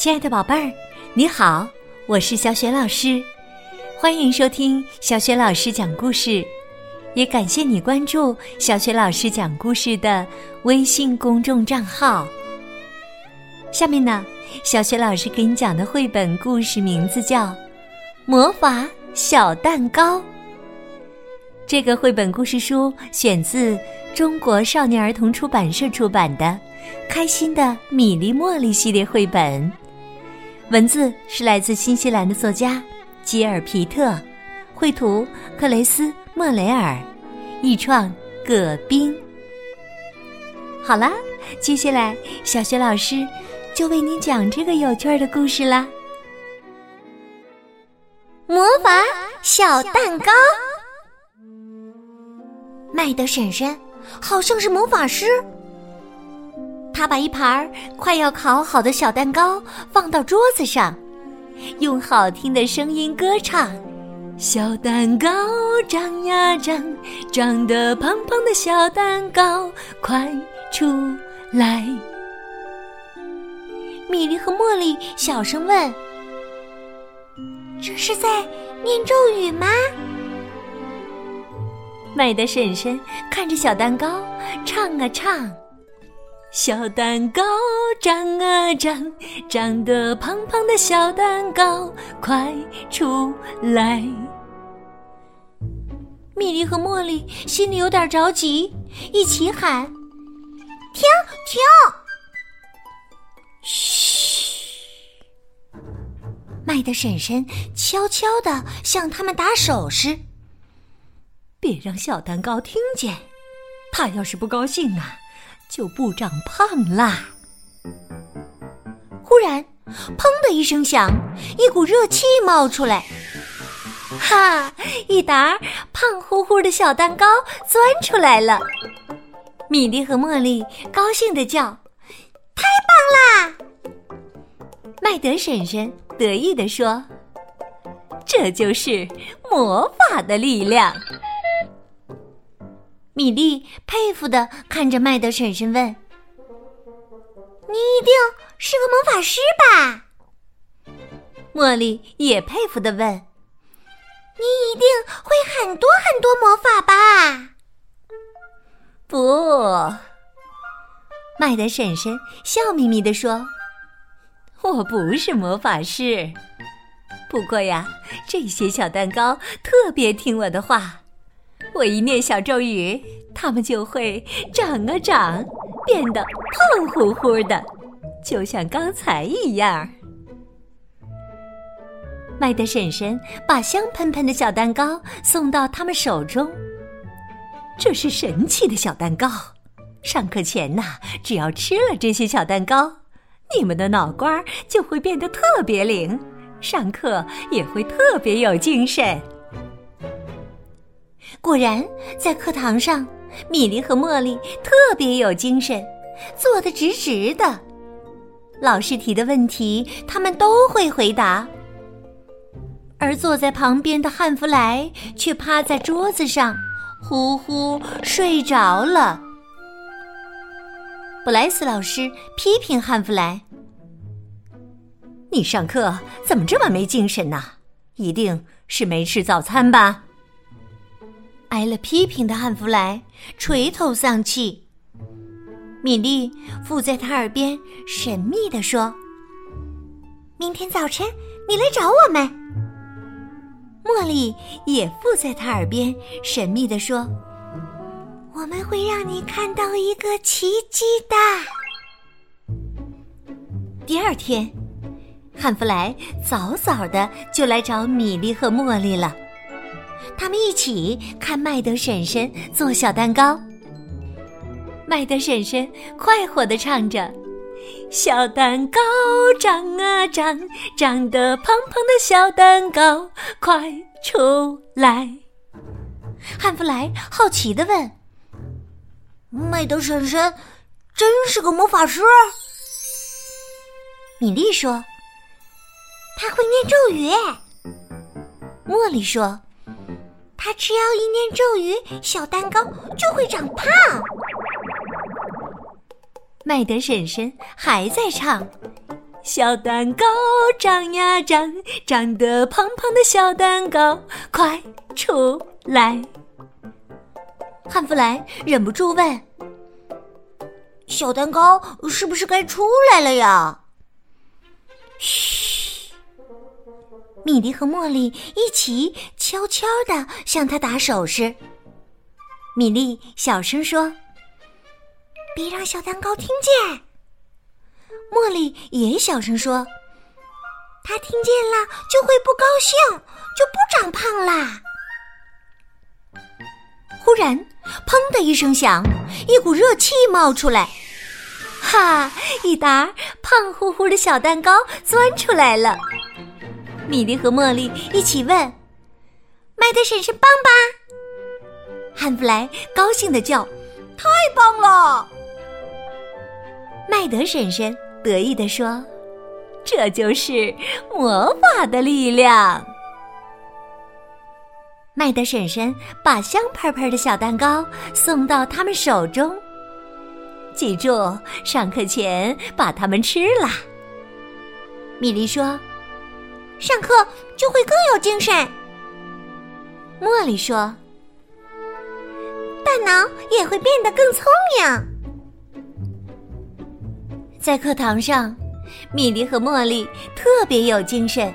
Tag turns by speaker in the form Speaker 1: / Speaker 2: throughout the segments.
Speaker 1: 亲爱的宝贝儿，你好，我是小雪老师，欢迎收听小雪老师讲故事，也感谢你关注小雪老师讲故事的微信公众账号。下面呢，小雪老师给你讲的绘本故事名字叫《魔法小蛋糕》。这个绘本故事书选自中国少年儿童出版社出版的《开心的米粒茉莉》系列绘本。文字是来自新西兰的作家吉尔皮特，绘图克雷斯莫雷尔，译创葛冰。好啦，接下来小学老师就为你讲这个有趣的故事啦。
Speaker 2: 魔法小蛋糕，麦德婶婶好像是魔法师。他把一盘快要烤好的小蛋糕放到桌子上，用好听的声音歌唱：“
Speaker 1: 小蛋糕长呀长，长得胖胖的小蛋糕，快出来！”
Speaker 2: 米莉和茉莉小声问：“这是在念咒语吗？”
Speaker 1: 麦德婶婶看着小蛋糕，唱啊唱。小蛋糕长啊长，长得胖胖的小蛋糕，快出来！
Speaker 2: 米莉和茉莉心里有点着急，一起喊：“停停！”嘘！麦的婶婶悄悄地向他们打手势，
Speaker 1: 别让小蛋糕听见。他要是不高兴啊！就不长胖啦！
Speaker 2: 忽然，砰的一声响，一股热气冒出来，哈！一沓胖乎乎的小蛋糕钻出来了。米莉和茉莉高兴的叫：“太棒啦！”
Speaker 1: 麦德婶婶得意的说：“这就是魔法的力量。”
Speaker 2: 米莉佩服的看着麦德婶婶问：“你一定是个魔法师吧？”
Speaker 1: 茉莉也佩服的问：“
Speaker 2: 你一定会很多很多魔法吧？”
Speaker 1: 不，麦德婶婶笑眯眯的说：“我不是魔法师，不过呀，这些小蛋糕特别听我的话。”我一念小咒语，它们就会长啊长，变得胖乎乎的，就像刚才一样。麦德婶婶把香喷喷的小蛋糕送到他们手中。这是神奇的小蛋糕，上课前呐，只要吃了这些小蛋糕，你们的脑瓜就会变得特别灵，上课也会特别有精神。
Speaker 2: 果然，在课堂上，米莉和茉莉特别有精神，坐得直直的。老师提的问题，他们都会回答。而坐在旁边的汉弗莱却趴在桌子上，呼呼睡着了。布莱斯老师批评汉弗莱：“
Speaker 1: 你上课怎么这么没精神呢？一定是没吃早餐吧？”
Speaker 2: 挨了批评的汉弗莱垂头丧气。米莉附在他耳边神秘地说：“明天早晨你来找我们。”茉莉也附在他耳边神秘地说：“我们会让你看到一个奇迹的。”第二天，汉弗莱早早的就来找米莉和茉莉了。他们一起看麦德婶婶做小蛋糕。麦德婶婶快活的唱着：“小蛋糕长啊长，长得胖胖的小蛋糕，快出来！”汉弗莱好奇的问：“麦德婶婶真是个魔法师？”米莉说：“他会念咒语。”茉莉说。他只要一念咒语，小蛋糕就会长胖。麦德婶婶还在唱：“
Speaker 1: 小蛋糕长呀长，长得胖胖的小蛋糕，快出来！
Speaker 2: 汉弗莱忍不住问：“小蛋糕是不是该出来了呀？”嘘，米莉和茉莉一起悄悄的向他打手势。米莉小声说：“别让小蛋糕听见。”茉莉也小声说：“他听见了就会不高兴，就不长胖啦。”忽然，砰的一声响，一股热气冒出来，
Speaker 1: 哈！一沓胖乎乎的小蛋糕钻出来了。米莉和茉莉一起问：“
Speaker 2: 麦德婶婶棒吧？”
Speaker 1: 汉弗莱高兴的叫：“
Speaker 2: 太棒了！”
Speaker 1: 麦德婶婶。得意地说：“这就是魔法的力量。”麦德婶婶把香喷喷的小蛋糕送到他们手中，记住上课前把它们吃了。
Speaker 2: 米莉说：“上课就会更有精神。”
Speaker 1: 茉莉说：“
Speaker 2: 大脑也会变得更聪明。”
Speaker 1: 在课堂上，米莉和茉莉特别有精神，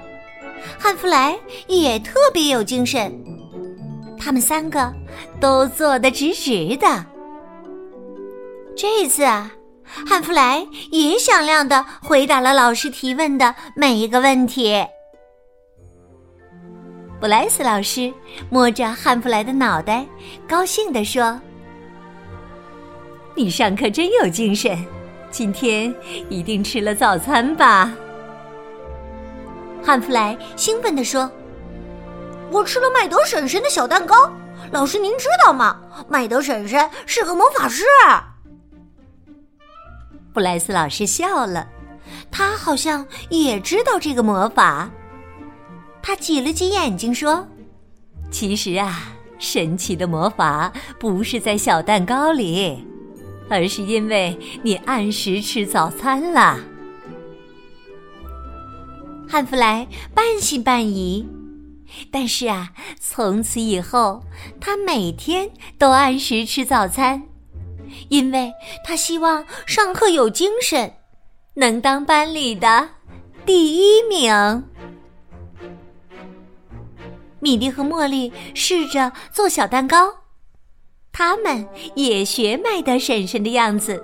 Speaker 1: 汉弗莱也特别有精神。他们三个都坐得直直的。这次啊，汉弗莱也响亮的回答了老师提问的每一个问题。布莱斯老师摸着汉弗莱的脑袋，高兴地说：“你上课真有精神。”今天一定吃了早餐吧？
Speaker 2: 汉弗莱兴奋地说：“我吃了麦德婶婶的小蛋糕。老师，您知道吗？麦德婶婶是个魔法师。”
Speaker 1: 布莱斯老师笑了，他好像也知道这个魔法。他挤了挤眼睛说：“其实啊，神奇的魔法不是在小蛋糕里。”而是因为你按时吃早餐了。汉弗莱半信半疑，但是啊，从此以后，他每天都按时吃早餐，因为他希望上课有精神，能当班里的第一名。米莉和茉莉试着做小蛋糕。他们也学麦德婶婶的样子，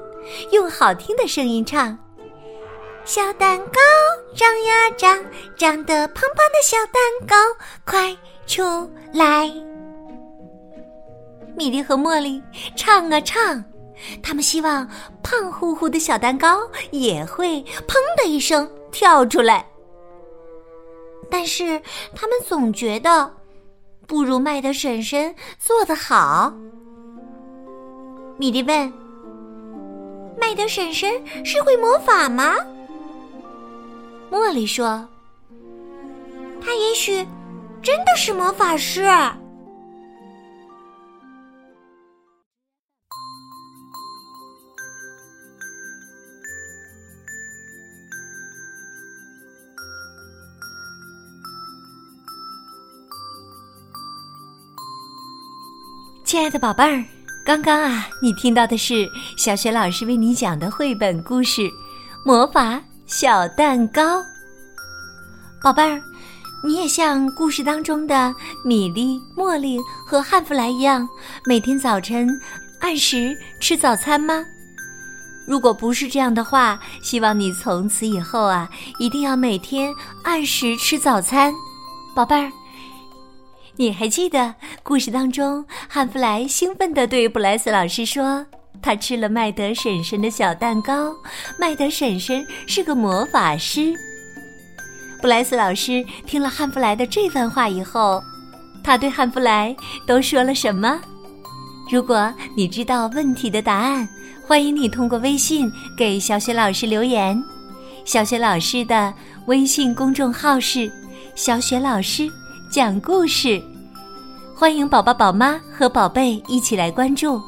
Speaker 1: 用好听的声音唱：“
Speaker 2: 小蛋糕长呀长，长得胖胖的小蛋糕，快出来！”
Speaker 1: 米莉和茉莉唱啊唱，他们希望胖乎乎的小蛋糕也会“砰”的一声跳出来，但是他们总觉得不如麦德婶婶做的好。
Speaker 2: 米莉问：“麦德婶婶是会魔法吗？”
Speaker 1: 茉莉说：“
Speaker 2: 她也许真的是魔法师。”
Speaker 1: 亲爱的宝贝儿。刚刚啊，你听到的是小雪老师为你讲的绘本故事《魔法小蛋糕》。宝贝儿，你也像故事当中的米莉、茉莉和汉弗莱一样，每天早晨按时吃早餐吗？如果不是这样的话，希望你从此以后啊，一定要每天按时吃早餐，宝贝儿。你还记得故事当中，汉弗莱兴奋地对布莱斯老师说：“他吃了麦德婶婶的小蛋糕，麦德婶婶是个魔法师。”布莱斯老师听了汉弗莱的这番话以后，他对汉弗莱都说了什么？如果你知道问题的答案，欢迎你通过微信给小雪老师留言。小雪老师的微信公众号是“小雪老师讲故事”。欢迎宝宝、宝妈和宝贝一起来关注，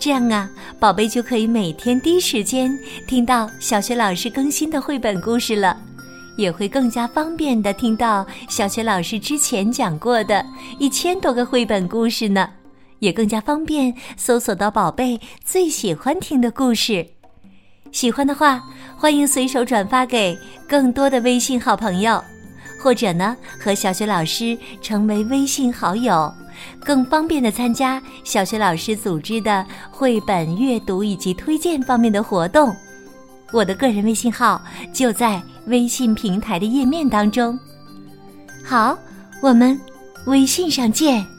Speaker 1: 这样啊，宝贝就可以每天第一时间听到小学老师更新的绘本故事了，也会更加方便的听到小学老师之前讲过的一千多个绘本故事呢，也更加方便搜索到宝贝最喜欢听的故事。喜欢的话，欢迎随手转发给更多的微信好朋友，或者呢，和小学老师成为微信好友。更方便的参加小学老师组织的绘本阅读以及推荐方面的活动，我的个人微信号就在微信平台的页面当中。好，我们微信上见。